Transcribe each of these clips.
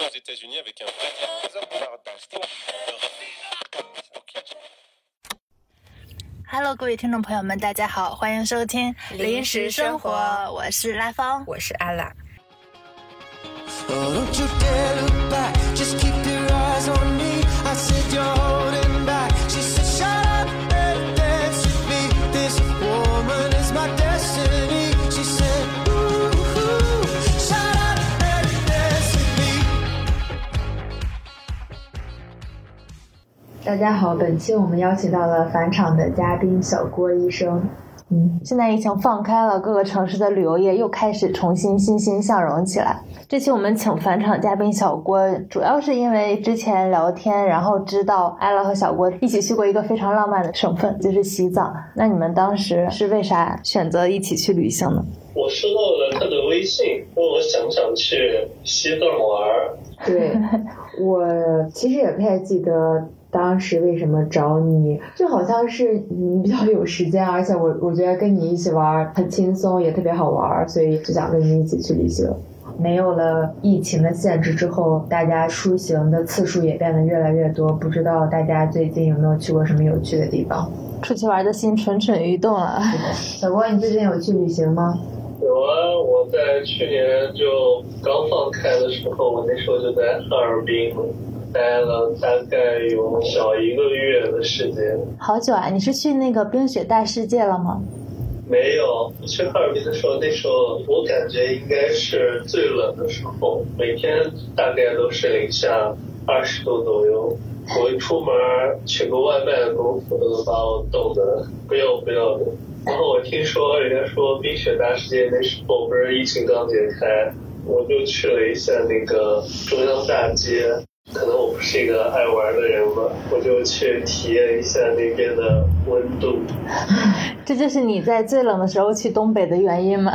aux États-Unis avec un vrai. Hello，各位听众朋友们，大家好，欢迎收听《临时生活》，我是拉芳。我是阿拉。Oh, 大家好，本期我们邀请到了返场的嘉宾小郭医生。嗯，现在疫情放开了，各个城市的旅游业又开始重新欣欣向荣起来。这期我们请返场嘉宾小郭，主要是因为之前聊天，然后知道艾拉和小郭一起去过一个非常浪漫的省份，就是西藏。那你们当时是为啥选择一起去旅行呢？我收到了他的微信，问我想不想去西藏玩儿。对我其实也不太记得当时为什么找你，就好像是你比较有时间，而且我我觉得跟你一起玩很轻松，也特别好玩，所以就想跟你一起去旅行。没有了疫情的限制之后，大家出行的次数也变得越来越多。不知道大家最近有没有去过什么有趣的地方？出去玩的心蠢蠢欲动了。小郭，你最近有去旅行吗？有啊，我在去年就刚放开的时候，我那时候就在哈尔滨待了大概有小一个月的时间。好久啊！你是去那个冰雪大世界了吗？没有，去哈尔滨的时候，那时候我感觉应该是最冷的时候，每天大概都是零下二十度左右。我一出门取个外卖的功夫都能把我冻得不要不要的。然后我听说人家说冰雪大世界那时候不是疫情刚解开，我就去了一下那个中央大街。可能我不是一个爱玩的人吧，我就去体验一下那边的温度。这就是你在最冷的时候去东北的原因吗？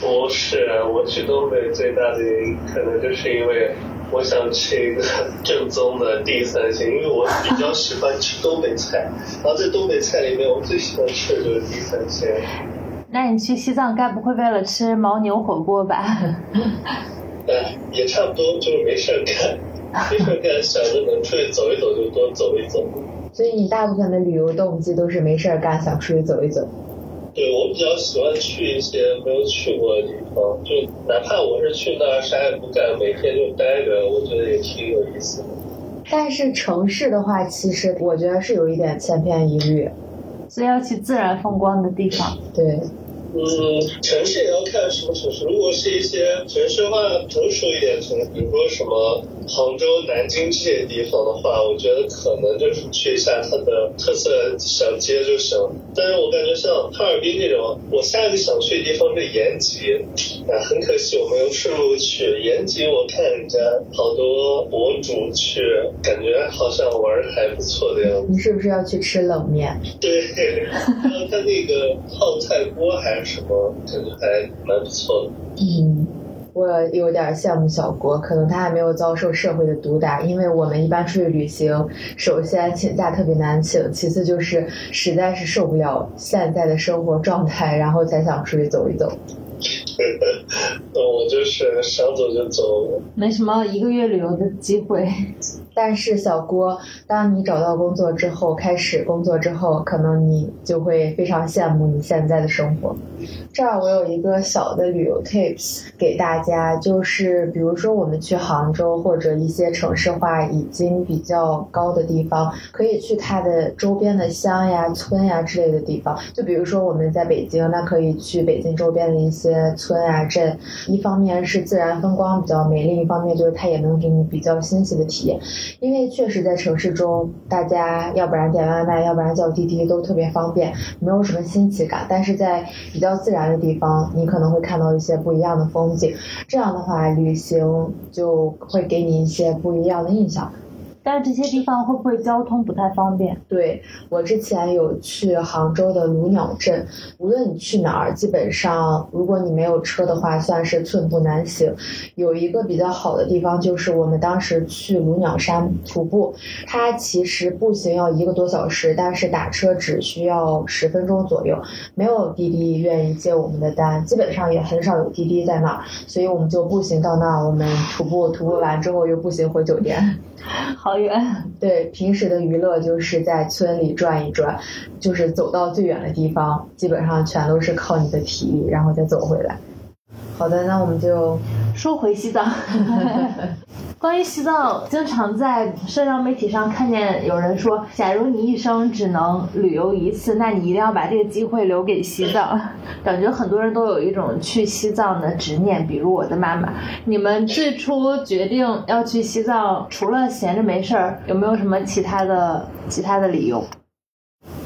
不是，我去东北最大的原因可能就是因为我想吃一个 正宗的地三鲜，因为我比较喜欢吃东北菜，然后在东北菜里面我最喜欢吃的就是地三鲜。那你去西藏该不会为了吃牦牛火锅吧？哎，也差不多，就是没事儿干，没事儿干，想着能出去走一走就多走一走。所以你大部分的旅游动机都是没事儿干，想出去走一走。对我比较喜欢去一些没有去过的地方，就哪怕我是去那儿啥也不干，每天就待着，我觉得也挺有意思的。但是城市的话，其实我觉得是有一点千篇一律，所以要去自然风光的地方。对，嗯，城市也要看什么城市。如果是一些城市化成熟一点城市，比如说什么杭州、南京这些地方的话，我觉得可能就是去一下它的特色小街就行。但是我感觉像哈尔滨这种，我下一个想去的地方是延吉，啊，很可惜我没有顺路去延吉。我看人家好多博主去，感觉好像玩的还不错的样子。你是不是要去吃冷面？对，还 有他那个泡菜锅还是什么，感觉还蛮不错的。嗯，我有点羡慕小郭，可能他还没有遭受社会的毒打，因为我们一般出去旅行，首先请假特别难请，其次就是实在是受不了现在的生活状态，然后才想出去走一走。那我就是想走就走。没什么一个月旅游的机会。但是小郭，当你找到工作之后，开始工作之后，可能你就会非常羡慕你现在的生活。这儿我有一个小的旅游 tips 给大家，就是比如说我们去杭州或者一些城市化已经比较高的地方，可以去它的周边的乡呀、村呀之类的地方。就比如说我们在北京，那可以去北京周边的一些村啊、镇。一方面是自然风光比较美，另一方面就是它也能给你比较新奇的体验。因为确实在城市中，大家要不然点外卖，要不然叫滴滴都特别方便，没有什么新奇感。但是在比较自然的地方，你可能会看到一些不一样的风景。这样的话，旅行就会给你一些不一样的印象。但是这些地方会不会交通不太方便？对我之前有去杭州的卢鸟镇，无论你去哪儿，基本上如果你没有车的话，算是寸步难行。有一个比较好的地方就是我们当时去卢鸟山徒步，它其实步行要一个多小时，但是打车只需要十分钟左右。没有滴滴愿意接我们的单，基本上也很少有滴滴在那儿，所以我们就步行到那儿，我们徒步徒步完之后又步行回酒店。好远。对，平时的娱乐就是在村里转一转，就是走到最远的地方，基本上全都是靠你的体力，然后再走回来。好的，那我们就说回西藏，关于西藏，经常在社交媒体上看见有人说，假如你一生只能旅游一次，那你一定要把这个机会留给西藏。感觉很多人都有一种去西藏的执念，比如我的妈妈。你们最初决定要去西藏，除了闲着没事儿，有没有什么其他的其他的理由？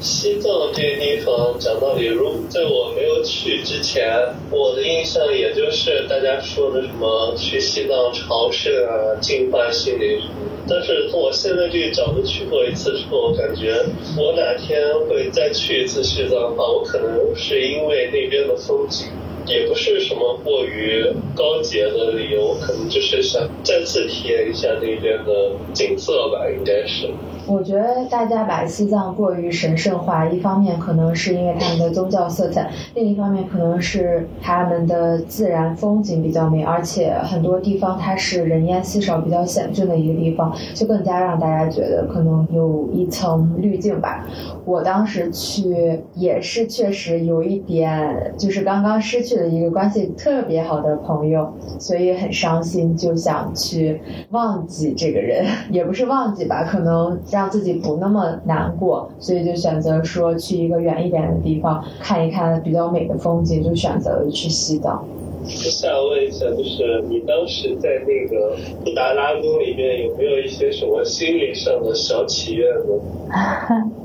西藏这个地方，讲道理，如在我没有去之前，我的印象也就是大家说的什么去西藏朝圣啊、净化心灵什么。但是从我现在这个角度去过一次之后，我感觉我哪天会再去一次西藏的话，我可能是因为那边的风景。也不是什么过于高洁的理由，可能就是想再次体验一下那边的景色吧，应该是。我觉得大家把西藏过于神圣化，一方面可能是因为他们的宗教色彩，另一方面可能是他们的自然风景比较美，而且很多地方它是人烟稀少、比较险峻的一个地方，就更加让大家觉得可能有一层滤镜吧。我当时去也是确实有一点，就是刚刚失去了一个关系特别好的朋友，所以很伤心，就想去忘记这个人，也不是忘记吧，可能让自己不那么难过，所以就选择说去一个远一点的地方看一看比较美的风景，就选择了去西藏。我想问一下，就是你当时在那个布达拉宫里面有没有一些什么心理上的小祈愿呢？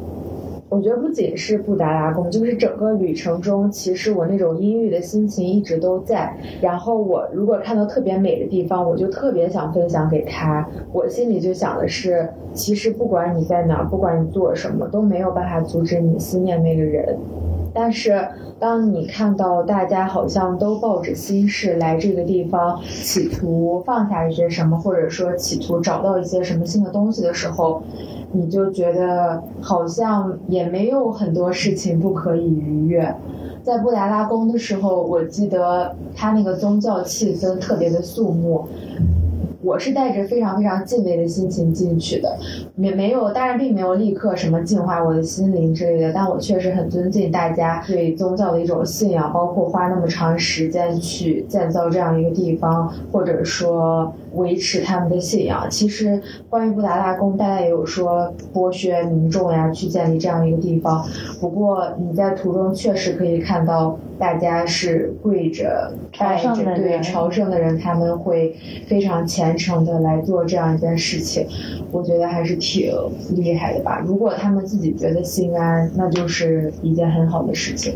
我觉得不仅是布达拉宫，就是整个旅程中，其实我那种阴郁的心情一直都在。然后我如果看到特别美的地方，我就特别想分享给他。我心里就想的是，其实不管你在哪儿，不管你做什么，都没有办法阻止你思念那个人。但是，当你看到大家好像都抱着心事来这个地方，企图放下一些什么，或者说企图找到一些什么新的东西的时候，你就觉得好像也没有很多事情不可以逾越。在布达拉宫的时候，我记得它那个宗教气氛特别的肃穆。我是带着非常非常敬畏的心情进去的，没没有，当然并没有立刻什么净化我的心灵之类的，但我确实很尊敬大家对宗教的一种信仰，包括花那么长时间去建造这样一个地方，或者说维持他们的信仰。其实关于布达拉宫，大家也有说剥削民众呀，去建立这样一个地方。不过你在途中确实可以看到，大家是跪着拜着，对朝圣的人，他们会非常虔成的来做这样一件事情。我觉得还是挺厉害的吧。如果他们自己觉得心安，那就是一件很好的事情。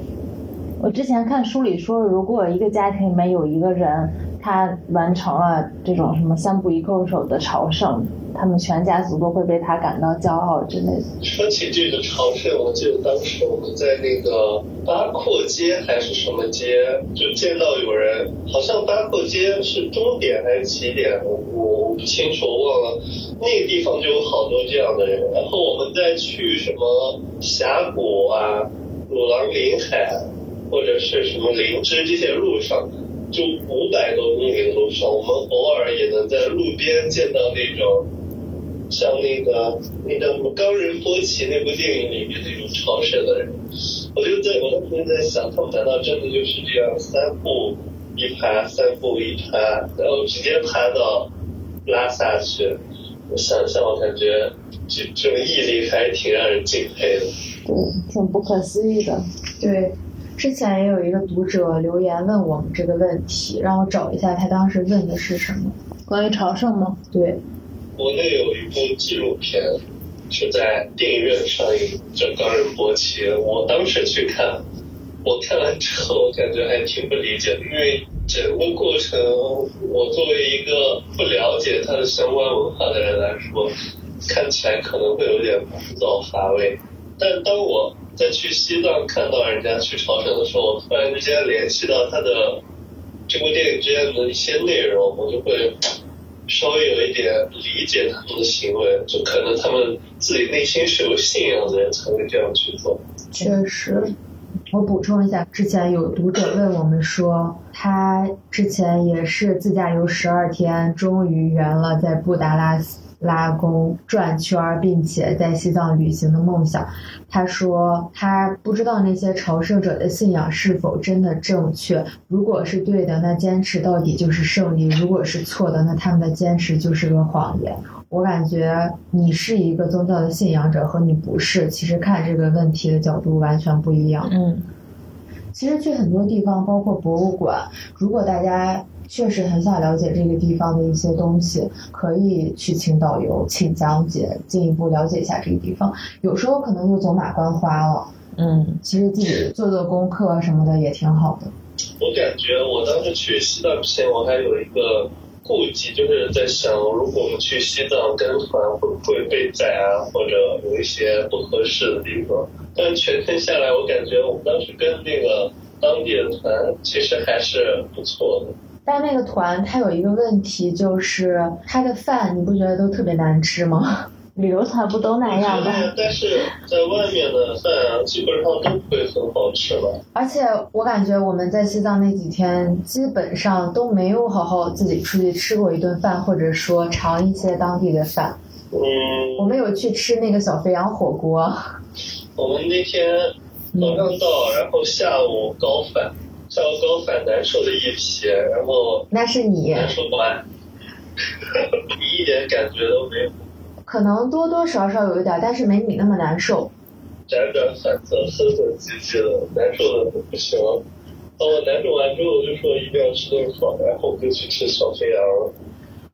我之前看书里说，如果一个家庭里面有一个人，他完成了这种什么三步一叩首的朝圣，他们全家族都会为他感到骄傲之类的。说起这个朝圣，我记得当时我们在那个八廓街还是什么街，就见到有人，好像八廓街是终点还是起点，我我不清楚，我忘了。那个地方就有好多这样的人，然后我们再去什么峡谷啊、鲁朗林海。或者是什么灵芝这些路上，就五百多公里的路上，我们偶尔也能在路边见到那种，像那个那个什么《冈仁波齐》那部电影里面那种超神的人。我就在我当时在想，他们难道真的就是这样三步一爬，三步一爬，然后直接爬到拉萨去？我想想，我感觉这这种毅力还是挺让人敬佩的。对，挺不可思议的。对。之前也有一个读者留言问我们这个问题，让我找一下他当时问的是什么。关于朝圣吗？对。国内有一部纪录片是在电影院上映，叫《冈仁波齐》。我当时去看，我看完之后感觉还挺不理解的，因为整个过程，我作为一个不了解它的相关文化的人来说，看起来可能会有点枯燥乏味。但当我在去西藏看到人家去朝圣的时候，我突然之间联系到他的这部电影之间的一些内容，我就会稍微有一点理解他们的行为，就可能他们自己内心是有信仰的人才会这样去做。确实，我补充一下，之前有读者问我们说，他之前也是自驾游十二天，终于圆了在布达拉拉弓转圈儿，并且在西藏旅行的梦想。他说，他不知道那些朝圣者的信仰是否真的正确。如果是对的，那坚持到底就是胜利；如果是错的，那他们的坚持就是个谎言。我感觉你是一个宗教的信仰者和你不是，其实看这个问题的角度完全不一样。嗯，其实去很多地方，包括博物馆，如果大家确实很想了解这个地方的一些东西，可以去请导游，请讲解，进一步了解一下这个地方。有时候可能就走马观花了，嗯，其实自己做做功课什么的也挺好的。我感觉我当时去西藏之前，我还有一个顾忌，就是在想，如果我们去西藏跟团，会不会被宰啊，或者有一些不合适的地方？但全程下来，我感觉我们当时跟那个当地的团其实还是不错的。但那个团它有一个问题，就是它的饭你不觉得都特别难吃吗？旅游团不都那样吗？但是在外面的饭啊，基本上都不会很好吃了。而且我感觉我们在西藏那几天，基本上都没有好好自己出去吃过一顿饭，或者说尝一些当地的饭。嗯，我们有去吃那个小肥羊火锅，我们那天早上到，然后下午高反，下午高反难受的一批，然后那是你，难受完，你一点感觉都没有，可能多多少少有一点，但是没你那么难受。辗转反侧，哼哼唧唧的，难受的不行。当我难受完之后，就说一定要吃顿爽，然后我就去吃小肥羊了。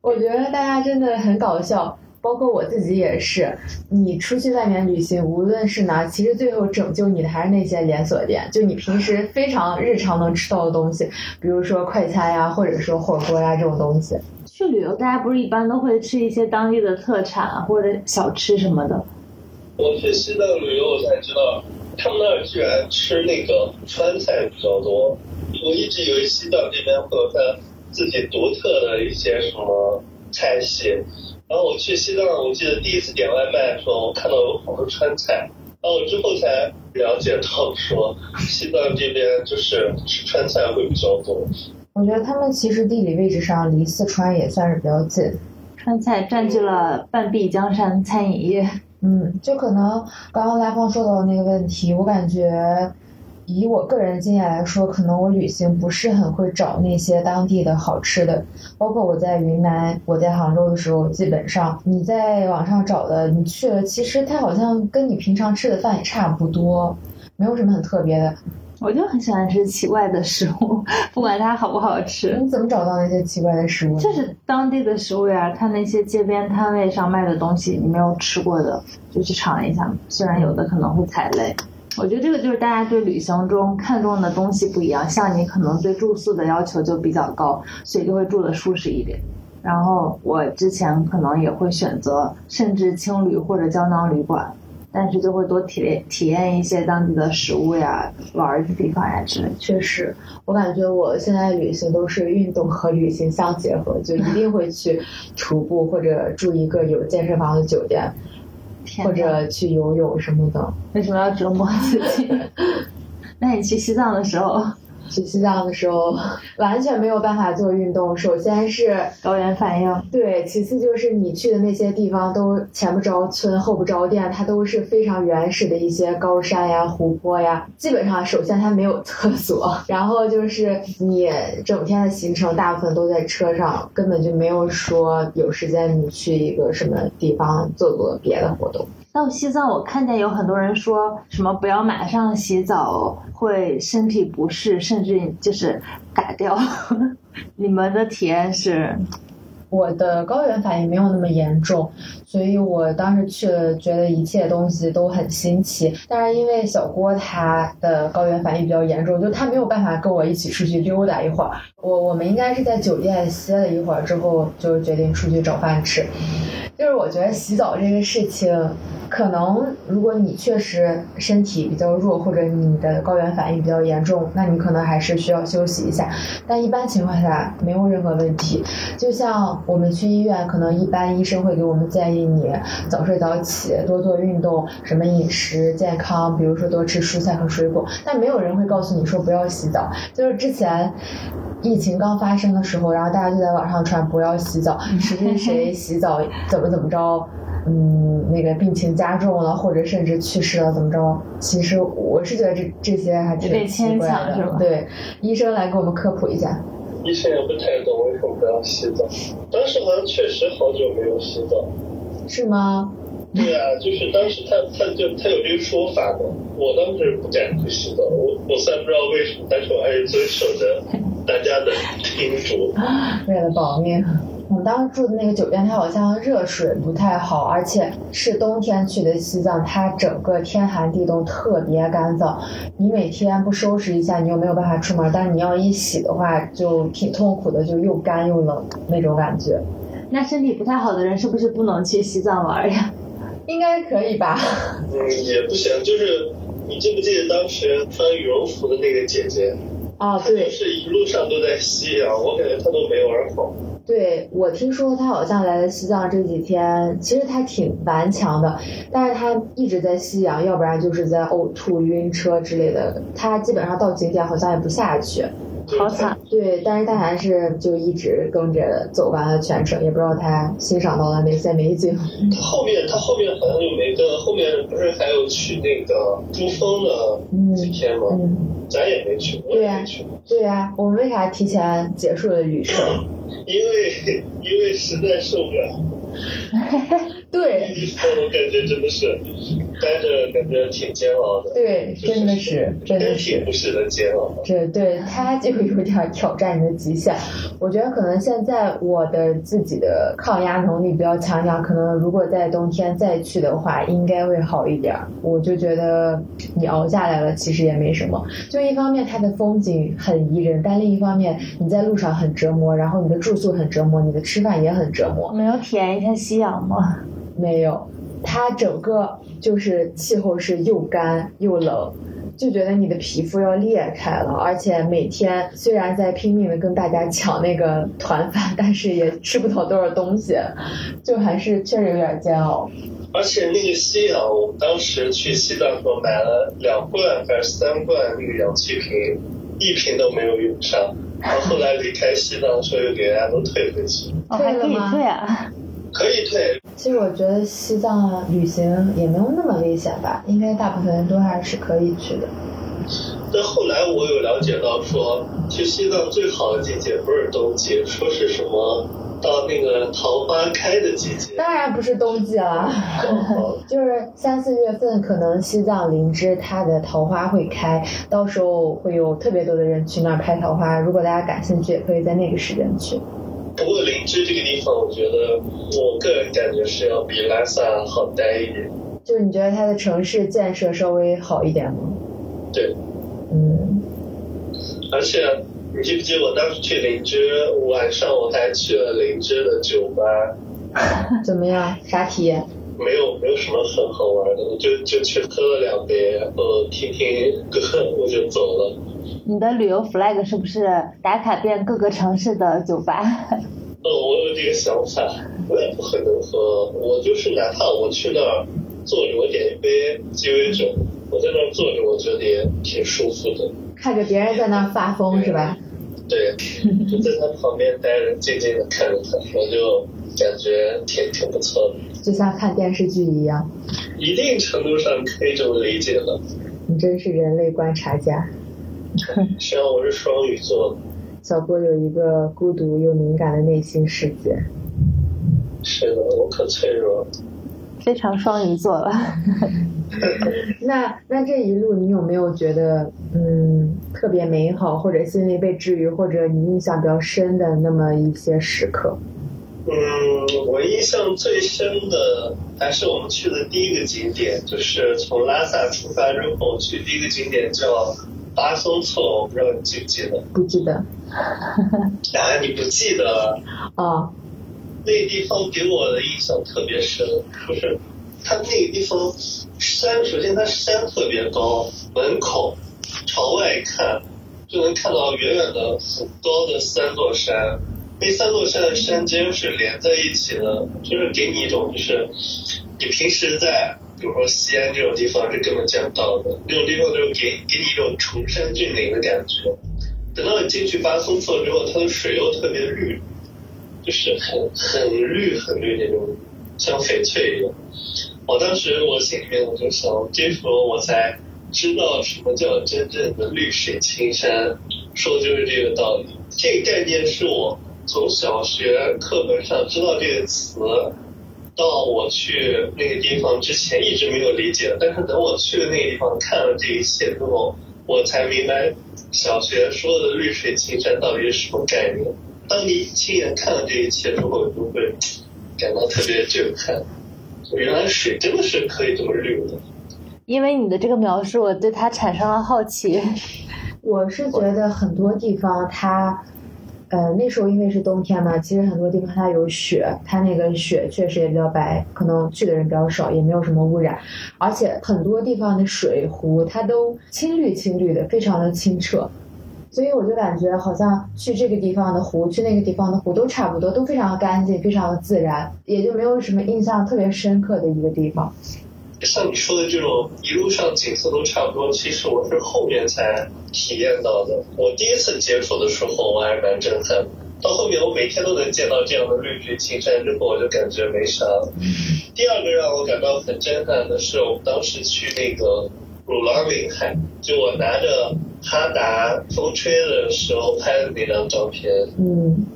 我觉得大家真的很搞笑，包括我自己也是。你出去外面旅行，无论是哪，其实最后拯救你的还是那些连锁店，就你平时非常日常能吃到的东西，比如说快餐呀，或者说火锅呀这种东西。去旅游，大家不是一般都会吃一些当地的特产啊或者小吃什么的？我去西藏旅游，我才知道他们那儿居然吃那个川菜比较多。我一直以为西藏这边会有它自己独特的一些什么菜系。然后我去西藏，我记得第一次点外卖的时候，我看到有好多川菜。然后我之后才了解到说，西藏这边就是吃川菜会比较多。我觉得他们其实地理位置上离四川也算是比较近。川菜占据了半壁江山餐饮业。嗯，就可能刚刚拉芳说到的那个问题，我感觉以我个人的经验来说，可能我旅行不是很会找那些当地的好吃的。包括我在云南、我在杭州的时候，基本上你在网上找的，你去了，其实它好像跟你平常吃的饭也差不多，没有什么很特别的。我就很喜欢吃奇怪的食物，不管它好不好吃。你怎么找到那些奇怪的食物？就是当地的食物呀，看那些街边摊位上卖的东西，你没有吃过的，就去尝一下。虽然有的可能会踩雷，我觉得这个就是大家对旅行中看重的东西不一样。像你可能对住宿的要求就比较高，所以就会住的舒适一点。然后我之前可能也会选择甚至青旅或者胶囊旅馆，但是就会多体验体验一些当地的食物呀、玩儿的地方呀之类。确实，我感觉我现在旅行都是运动和旅行相结合，就一定会去徒步或者住一个有健身房的酒店，或者去游泳什么的。为什么要折磨自己？那你去西藏的时候，去西藏的时候完全没有办法做运动，首先是高原反应，对，其次就是你去的那些地方都前不着村后不着店，它都是非常原始的一些高山呀、湖泊呀。基本上，首先它没有厕所，然后就是你整天的行程大部分都在车上，根本就没有说有时间你去一个什么地方做做别的活动。到西藏，我看见有很多人说什么不要马上洗澡，会身体不适，甚至就是打掉。你们的体验是？我的高原反应没有那么严重，所以我当时去了，觉得一切东西都很新奇。但是因为小郭他的高原反应比较严重，就他没有办法跟我一起出去溜达一会儿。我我们应该是在酒店歇了一会儿之后，就决定出去找饭吃。就是我觉得洗澡这个事情，可能如果你确实身体比较弱，或者你的高原反应比较严重，那你可能还是需要休息一下。但一般情况下没有任何问题。就像我们去医院，可能一般医生会给我们建议你早睡早起，多做运动，什么饮食健康，比如说多吃蔬菜和水果。但没有人会告诉你说不要洗澡。就是之前。疫情刚发生的时候，然后大家就在网上传不要洗澡，谁谁谁洗澡怎怎么着，嗯，那个病情加重了，或者甚至去世了，怎么着？其实我是觉得这这些还挺牵强是吧的。对，医生来给我们科普一下。医生也不太懂为什么不要洗澡。当时好像确实好久没有洗澡。是吗？对啊，就是当时他他就他有这个说法嘛，我当时不敢去洗澡，我我虽然不知道为什么，但是我还是遵守着大家的 叮嘱。为了保命。我们当时住的那个酒店，它好像热水不太好，而且是冬天去的西藏，它整个天寒地冻，特别干燥。你每天不收拾一下，你又没有办法出门，但是你要一洗的话，就挺痛苦的，就又干又冷那种感觉。那身体不太好的人是不是不能去西藏玩呀？应该可以吧？嗯，也不行，就是你记不记得当时穿羽绒服的那个姐姐，哦，她就对是一路上都在吸氧，我感觉她都没玩好。对，我听说他好像来了西藏这几天，其实他挺顽强的，但是他一直在吸氧，要不然就是在呕吐、晕车之类的。他基本上到景点好像也不下去。好惨！对，但是他还是就一直跟着走完了全程，也不知道他欣赏到了哪些美景。他 后面他后面好像就没跟，后面不是还有去那个珠峰的几天吗？嗯，咱也没去，我对呀也没去，对呀、我们为啥提前结束了旅程？因为因为实在受不了。对我感觉真的是待着感觉挺煎熬的。对，真的是，真的身是体。不适的煎熬。这对他就有点挑战你的极限。我觉得可能现在我的自己的抗压能力比较强一点儿，可能如果在冬天再去的话，应该会好一点儿。我就觉得你熬下来了，其实也没什么。就一方面它的风景很宜人，但另一方面你在路上很折磨，然后你的住宿很折磨，你的吃饭也很折磨。没有体验一下夕阳吗？没有，它整个就是气候是又干又冷，就觉得你的皮肤要裂开了，而且每天虽然在拼命的跟大家抢那个团饭，但是也吃不到多少东西，就还是确实有点煎熬。而且那个吸氧，我们当时去西藏的时候买了两罐还是三罐那个氧气瓶，一瓶都没有用上。然后后来离开西藏的时候，又给大家都退回去，哦，还可以退了吗退啊！可以退。其实我觉得西藏旅行也没有那么危险吧，应该大部分人都还是可以去的。但后来我有了解到说，去西藏最好的季节不是冬季，说是什么到那个桃花开的季节。当然不是冬季了。哦 就是三四月份，可能西藏林芝它的桃花会开，到时候会有特别多的人去那儿拍桃花。如果大家感兴趣，也可以在那个时间去。不过灵芝这个地方，我觉得我个人感觉是要比拉萨好待一点。就是你觉得它的城市建设稍微好一点吗？对，嗯，而且你记不记得我当时去灵芝，晚上我还去了灵芝的酒吧，怎么样？啥体验？没有没有什么很好玩的，我就就去喝了两杯，然后听听歌，我就走了。你的旅游 flag 是不是打卡遍各个城市的酒吧？呃，我有这个想法，我也不可能喝，我就是哪怕我去那儿坐着，我点一杯鸡尾酒，我在那儿坐着，我觉得也挺舒服的。看着别人在那儿发疯是吧？对，就在他旁边待着，静静的看着他，我就感觉挺挺不错的。就像看电视剧一样。一定程度上可以这么理解了。你真是人类观察家。虽然我是双鱼座的，小波有一个孤独又敏感的内心世界。是的，我可脆弱了。非常双鱼座了。那那这一路你有没有觉得嗯特别美好，或者心里被治愈，或者你印象比较深的那么一些时刻？嗯，我印象最深的还是我们去的第一个景点，就是从拉萨出发之后去第一个景点叫巴松措，我不知道你记不记得？不记得 啊，你不记得？哦，那个地方给我的印象特别深，就是它那个地方山，首先它山特别高，门口朝外看就能看到远远的很高的三座山，那三座山的山尖是连在一起的，就是给你一种就是你平时在比如说西安这种地方是根本见不到的，那种地方就是给给你一种崇山峻岭的感觉。等到你进去巴松措之后，它的水又特别绿，就是很很绿很绿那种，像翡翠一样。我当时我心里面我就想，这时候我才知道什么叫真正的绿水青山，说的就是这个道理。这个概念是我从小学课本上知道这个词，到我去那个地方之前一直没有理解，但是等我去了那个地方看了这一切之后，我才明白小学说的绿水青山到底是什么概念。当你亲眼看了这一切之后，你就会感到特别震撼。原来水真的是可以这么绿的。因为你的这个描述，我对它产生了好奇。我是觉得很多地方它，呃，那时候因为是冬天嘛，其实很多地方它有雪，它那个雪确实也比较白，可能去的人比较少，也没有什么污染，而且很多地方的水湖它都青绿青绿的，非常的清澈。所以我就感觉好像去这个地方的湖，去那个地方的湖都差不多，都非常的干净，非常的自然，也就没有什么印象特别深刻的一个地方。像你说的这种一路上景色都差不多，其实我是后面才体验到的。我第一次接触的时候，我还是蛮震撼。到后面我每天都能见到这样的绿水青山之后，我就感觉没啥了。第二个让我感到很震撼的是，我们当时去那个鲁朗林海，就我拿着哈达风吹的时候拍的那张照片。嗯，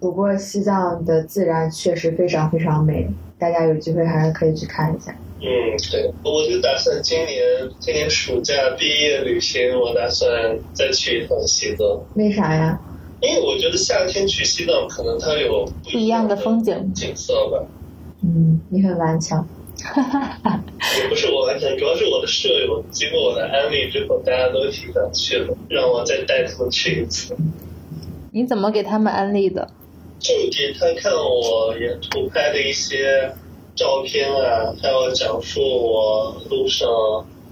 不过西藏的自然确实非常非常美，大家有机会还是可以去看一下。嗯，对，我就打算今年今年暑假毕业旅行，我打算再去一趟西藏。为啥呀？因为我觉得夏天去西藏，可能它有不一样的风景景色吧。嗯，你很顽强。也不是我顽强，主要是我的舍友经过我的安利之后，大家都挺想去的，让我再带他们去一次。你怎么给他们安利的？就给他看我沿途拍的一些照片啊，还有讲述我路上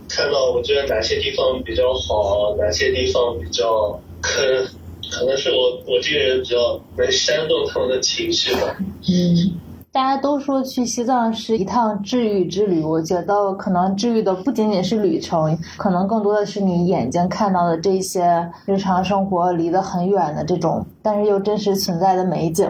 看到我觉得哪些地方比较好，哪些地方比较坑，可能是我我这个人比较能煽动他们的情绪吧。嗯。大家都说去西藏是一趟治愈之旅，我觉得可能治愈的不仅仅是旅程，可能更多的是你眼睛看到的这些日常生活离得很远的这种，但是又真实存在的美景。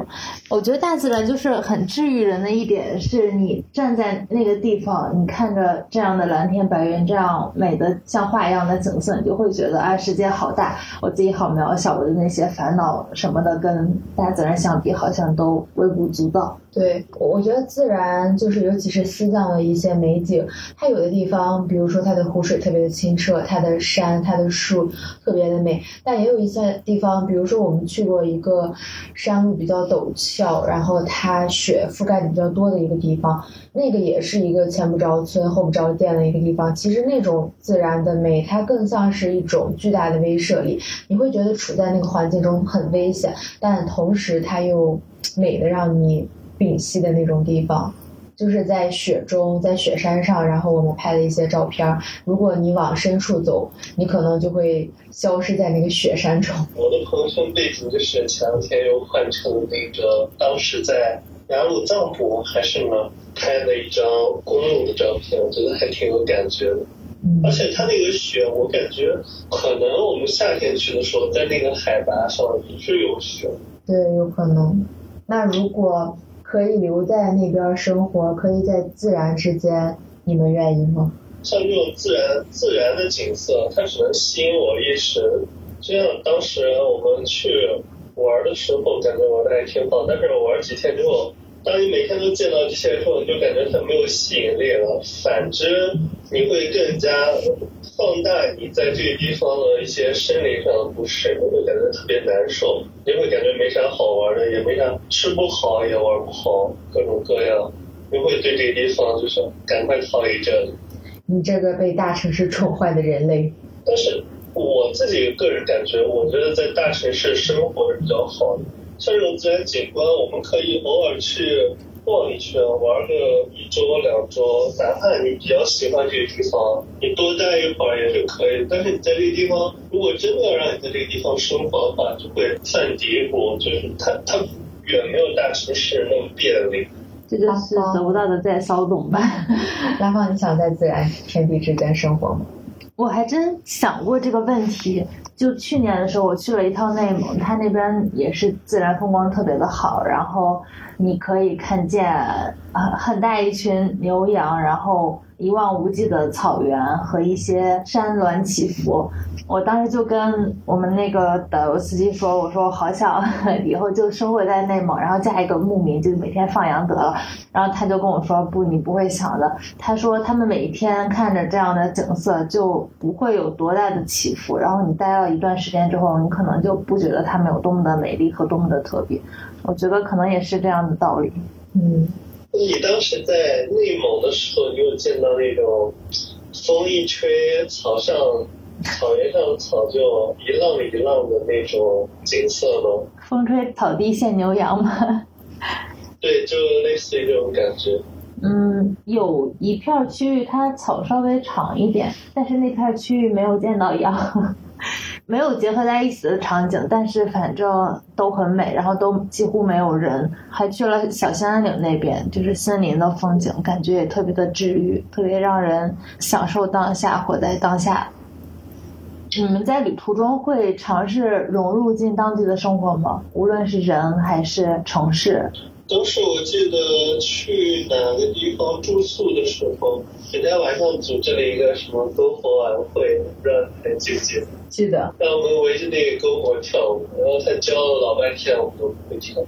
我觉得大自然就是很治愈人的一点，是你站在那个地方，你看着这样的蓝天白云，这样美的像画一样的景色，你就会觉得哎，世界好大，我自己好渺小，我的那些烦恼什么的，跟大自然相比，好像都微不足道。对，我觉得自然就是，尤其是西藏的一些美景，它有的地方，比如说它的湖水特别的清澈，它的山、它的树特别的美，但也有一些地方，比如说我们去过一个山路比较陡峭，然后它雪覆盖的比较多的一个地方，那个也是一个前不着村后不着店的一个地方。其实那种自然的美，它更像是一种巨大的威慑力，你会觉得处在那个环境中很危险，但同时它又美的让你。屏息的那种地方，就是在雪中，在雪山上，然后我们拍了一些照片。如果你往深处走，你可能就会消失在那个雪山中。我的朋友圈背景就是前两天又换成那个当时在雅鲁藏布还是什么拍的一张公路的照片，我觉得还挺有感觉的。而且它那个雪，我感觉可能我们夏天去的时候，在那个海拔上也是有雪。对，有可能。那如果可以留在那边生活，可以在自然之间，你们愿意吗？像这种自然自然的景色，它只能吸引我一时。就像当时我们去玩的时候，感觉玩的还挺好，但是玩几天之后。当你每天都见到这些之后，你就感觉很没有吸引力了。反之，你会更加放大你在这个地方的一些生理上的不适，你会感觉特别难受，你会感觉没啥好玩的，也没啥吃不好也玩不好，各种各样，你会对这个地方就是赶快逃离这里。你这个被大城市宠坏的人类。但是我自己个人感觉，我觉得在大城市生活是比较好的。像这种自然景观，我们可以偶尔去逛一圈，玩个一周两周，哪怕你比较喜欢这个地方，你多待一会儿也是可以。但是你在这个地方，如果真的要让你在这个地方生活的话，就会犯嘀咕，就是它它远没有大城市那么便利。这就是得不到的在骚动吧。拉芳，你想在自然天地之间生活吗？我还真想过这个问题。就去年的时候，我去了一趟内蒙，它那边也是自然风光特别的好，然后你可以看见呃很大一群牛羊，然后一望无际的草原和一些山峦起伏。我当时就跟我们那个导游司机说：“我说我好想 以后就生活在内蒙，然后嫁一个牧民，就每天放羊得了。”然后他就跟我说：“不，你不会想的。”他说他们每一天看着这样的景色就不会有多大的起伏，然后你待了一段时间之后，你可能就不觉得它们有多么的美丽和多么的特别。我觉得可能也是这样的道理。嗯，你当时在内蒙的时候，你有见到那种风一吹，草上、草原上的草就一浪一浪的那种景色吗？风吹草低见牛羊吗。对，就类似于这种感觉。嗯，有一片区域它草稍微长一点，但是那片区域没有见到羊，没有结合在一起的场景，但是反正都很美，然后都几乎没有人，还去了小兴安岭那边，就是森林的风景，感觉也特别的治愈，特别让人享受当下，活在当下。你们在旅途中会尝试融入进当地的生活吗？无论是人还是城市。当时我记得去哪个地方住宿的时候，人家晚上组织了一个什么篝火晚会，不知道你还记不记得？记得。让我们围着那个篝火跳舞，然后他教了老半天，我们都不会跳。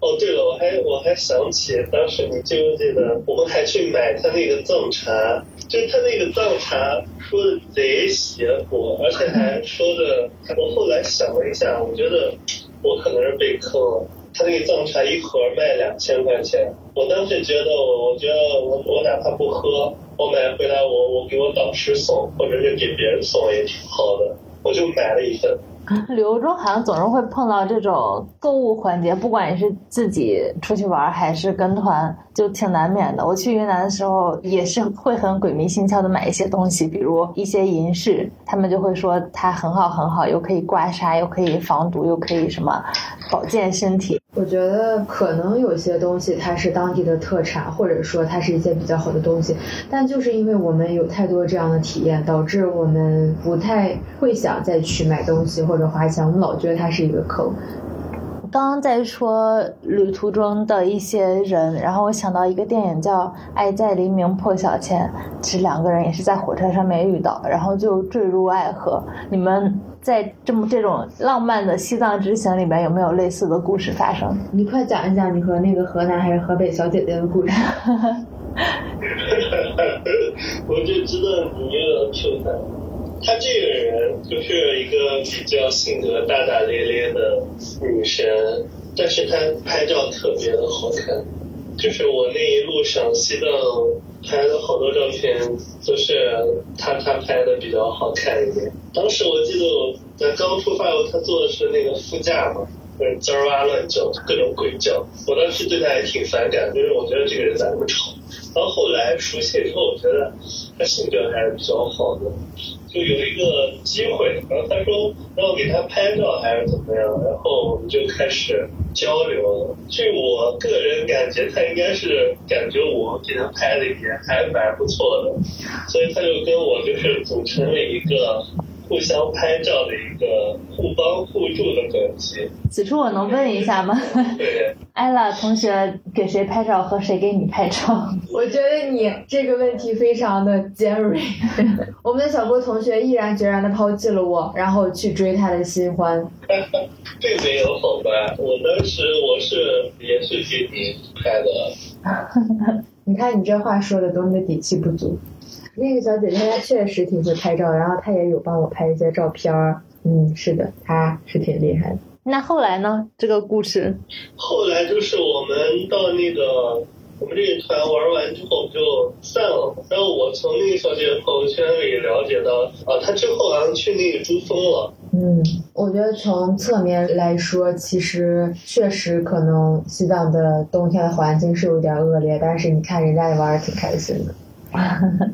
哦，对了，我还我还想起当时你记不记得，我们还去买他那个藏茶，就是他那个藏茶说的贼邪乎，而且还说的，我后来想了一下，我觉得我可能是被坑了。他那个藏茶一盒卖两千块钱，我当时觉得我觉得我我哪怕不喝，我买回来我我给我导师送，或者是给别人送也挺好的，我就买了一份。旅游中好像总是会碰到这种购物环节，不管你是自己出去玩还是跟团，就挺难免的。我去云南的时候也是会很鬼迷心窍的买一些东西，比如一些银饰，他们就会说它很好很好，又可以刮痧，又可以防毒，又可以什么保健身体。我觉得可能有些东西它是当地的特产，或者说它是一些比较好的东西，但就是因为我们有太多这样的体验，导致我们不太会想再去买东西或者花钱，我们老觉得它是一个坑。刚刚在说旅途中的一些人，然后我想到一个电影叫《爱在黎明破晓前》，其实两个人也是在火车上面遇到，然后就坠入爱河。你们在这么这种浪漫的西藏之行里面有没有类似的故事发生？你快讲一讲你和那个河南还是河北小姐姐的故事。我就知道你要 Q 他。她这个人就是一个比较性格大大咧咧的女神，但是她拍照特别的好看。就是我那一路上西藏拍了好多照片，都是她她拍的比较好看一点。当时我记得我咱刚出发，她坐的是那个副驾嘛，嗯滋儿哇乱叫，各种鬼叫。我当时对他还挺反感，就是我觉得这个人咋那么吵。然后后来熟悉以后，我觉得他性格还是比较好的。就有一个机会，然后他说让我给他拍照还是怎么样，然后我们就开始交流了。据我个人感觉，他应该是感觉我给他拍的也还蛮不错的，所以他就跟我就是组成了一个互相拍照的一个互帮互助的关系。此处我能问一下吗？对，艾拉同学给谁拍照和谁给你拍照？我觉得你这个问题非常的尖锐。我们的小郭同学毅然决然的抛弃了我，然后去追他的新欢。并没有好吧？我当时我是也是给你拍的。你看你这话说的多么的底气不足。那个小姐姐她确实挺会拍照，然后她也有帮我拍一些照片儿。嗯，是的，她是挺厉害的。那后来呢？这个故事后来就是我们到那个我们这个团玩完之后就散了，然后我从那个小姐姐朋友圈里了解到，啊，她之后好像去那个珠峰了，嗯，我觉得从侧面来说，其实确实可能西藏的冬天的环境是有点恶劣，但是你看人家也玩的挺开心的。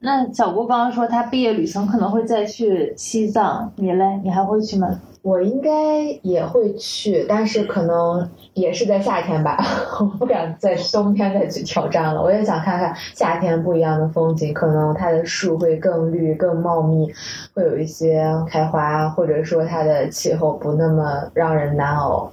那小郭刚刚说他毕业旅行可能会再去西藏，你嘞？你还会去吗？我应该也会去，但是可能也是在夏天吧，我不敢在冬天再去挑战了。我也想看看夏天不一样的风景，可能它的树会更绿、更茂密，会有一些开花，或者说它的气候不那么让人难熬。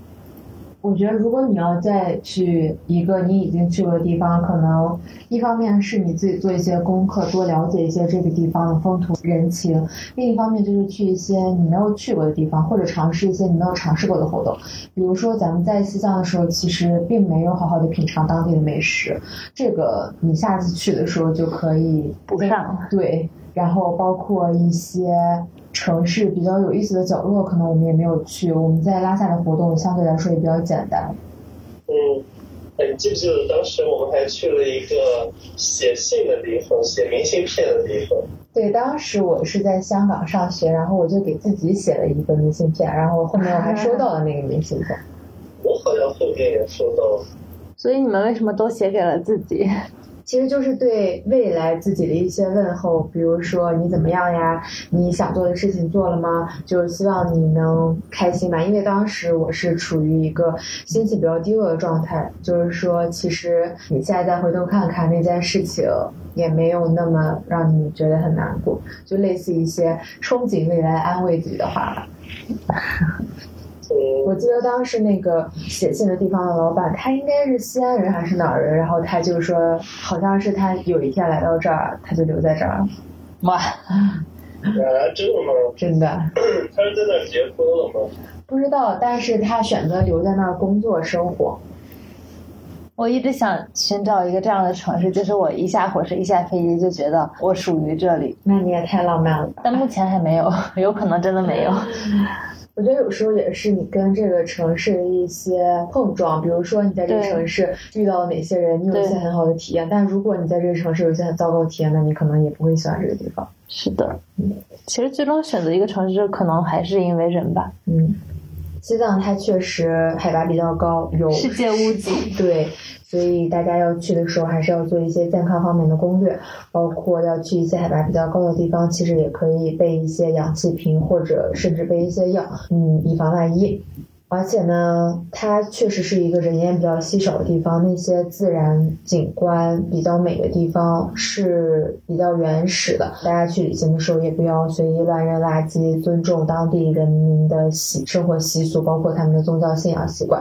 我觉得，如果你要再去一个你已经去过的地方，可能一方面是你自己做一些功课，多了解一些这个地方的风土人情；另一方面就是去一些你没有去过的地方，或者尝试一些你没有尝试过的活动。比如说，咱们在西藏的时候，其实并没有好好的品尝当地的美食，这个你下次去的时候就可以补上。对，然后包括一些。城市比较有意思的角落，可能我们也没有去。我们在拉萨的活动相对来说也比较简单。嗯，你记不记得当时我们还去了一个写信的地方，写明信片的地方？对，当时我是在香港上学，然后我就给自己写了一个明信片，然后后面我还收到了那个明信片。我好像后面也收到了。所以你们为什么都写给了自己？其实就是对未来自己的一些问候，比如说你怎么样呀？你想做的事情做了吗？就是希望你能开心吧。因为当时我是处于一个心情比较低落的状态，就是说，其实你现在再回头看看那件事情，也没有那么让你觉得很难过，就类似一些憧憬未来、安慰自己的话吧。我记得当时那个写信的地方的老板，他应该是西安人还是哪儿人？然后他就说，好像是他有一天来到这儿，他就留在这儿。哇，啊，真的吗？真的。他是在那儿结婚了吗？不知道，但是他选择留在那儿工作生活。我一直想寻找一个这样的城市，就是我一下火车一下飞机就觉得我属于这里。那你也太浪漫了。但目前还没有，有可能真的没有。我觉得有时候也是你跟这个城市的一些碰撞，比如说你在这个城市遇到了哪些人，你有一些很好的体验。但如果你在这个城市有一些很糟糕的体验，那你可能也不会喜欢这个地方。是的，嗯，其实最终选择一个城市，可能还是因为人吧。嗯，西藏它确实海拔比较高，有世界屋脊。对。所以大家要去的时候，还是要做一些健康方面的攻略，包括要去一些海拔比较高的地方，其实也可以备一些氧气瓶，或者甚至备一些药，嗯，以防万一。而且呢，它确实是一个人烟比较稀少的地方，那些自然景观比较美的地方是比较原始的。大家去旅行的时候，也不要随意乱扔垃圾，尊重当地人民的习生活习俗，包括他们的宗教信仰习惯。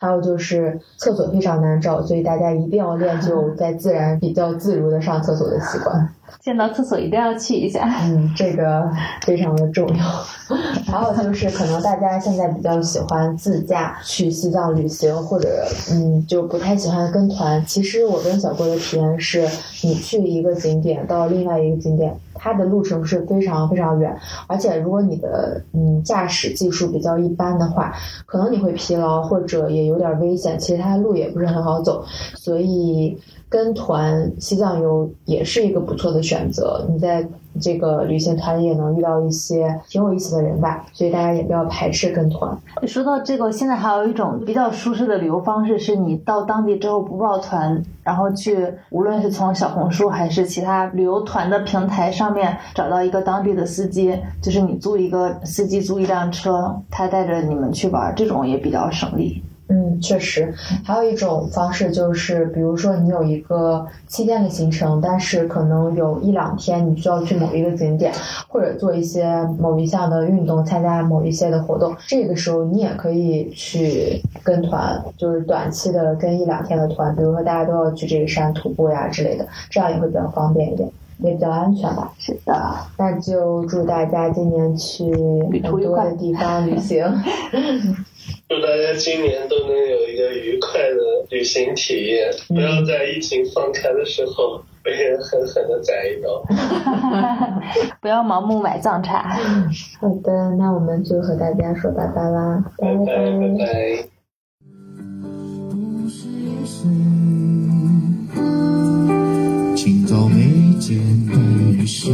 还有就是厕所非常难找，所以大家一定要练就在自然比较自如的上厕所的习惯。见到厕所一定要去一下，嗯，这个非常的重要。还有就是，可能大家现在比较喜欢自驾去西藏旅行，或者嗯，就不太喜欢跟团。其实我跟小郭的体验是，你去一个景点到另外一个景点，它的路程是非常非常远，而且如果你的嗯驾驶技术比较一般的话，可能你会疲劳或者也有点危险。其实它的路也不是很好走，所以。跟团西藏游也是一个不错的选择，你在这个旅行团里也能遇到一些挺有意思的人吧，所以大家也不要排斥跟团。说到这个，现在还有一种比较舒适的旅游方式，是你到当地之后不报团，然后去无论是从小红书还是其他旅游团的平台上面找到一个当地的司机，就是你租一个司机租一辆车，他带着你们去玩，这种也比较省力。嗯，确实，还有一种方式就是，比如说你有一个七天的行程，但是可能有一两天你需要去某一个景点，或者做一些某一项的运动，参加某一些的活动，这个时候你也可以去跟团，就是短期的跟一两天的团，比如说大家都要去这个山徒步呀之类的，这样也会比较方便一点，也比较安全吧。是的，那就祝大家今年去很多的地方旅行。祝大家今年都能有一个愉快的旅行体验，不要在疫情放开的时候被人狠狠的宰一刀。不要盲目买藏茶。好的，那我们就和大家说拜拜啦，拜拜拜拜。清早眉间带雨声，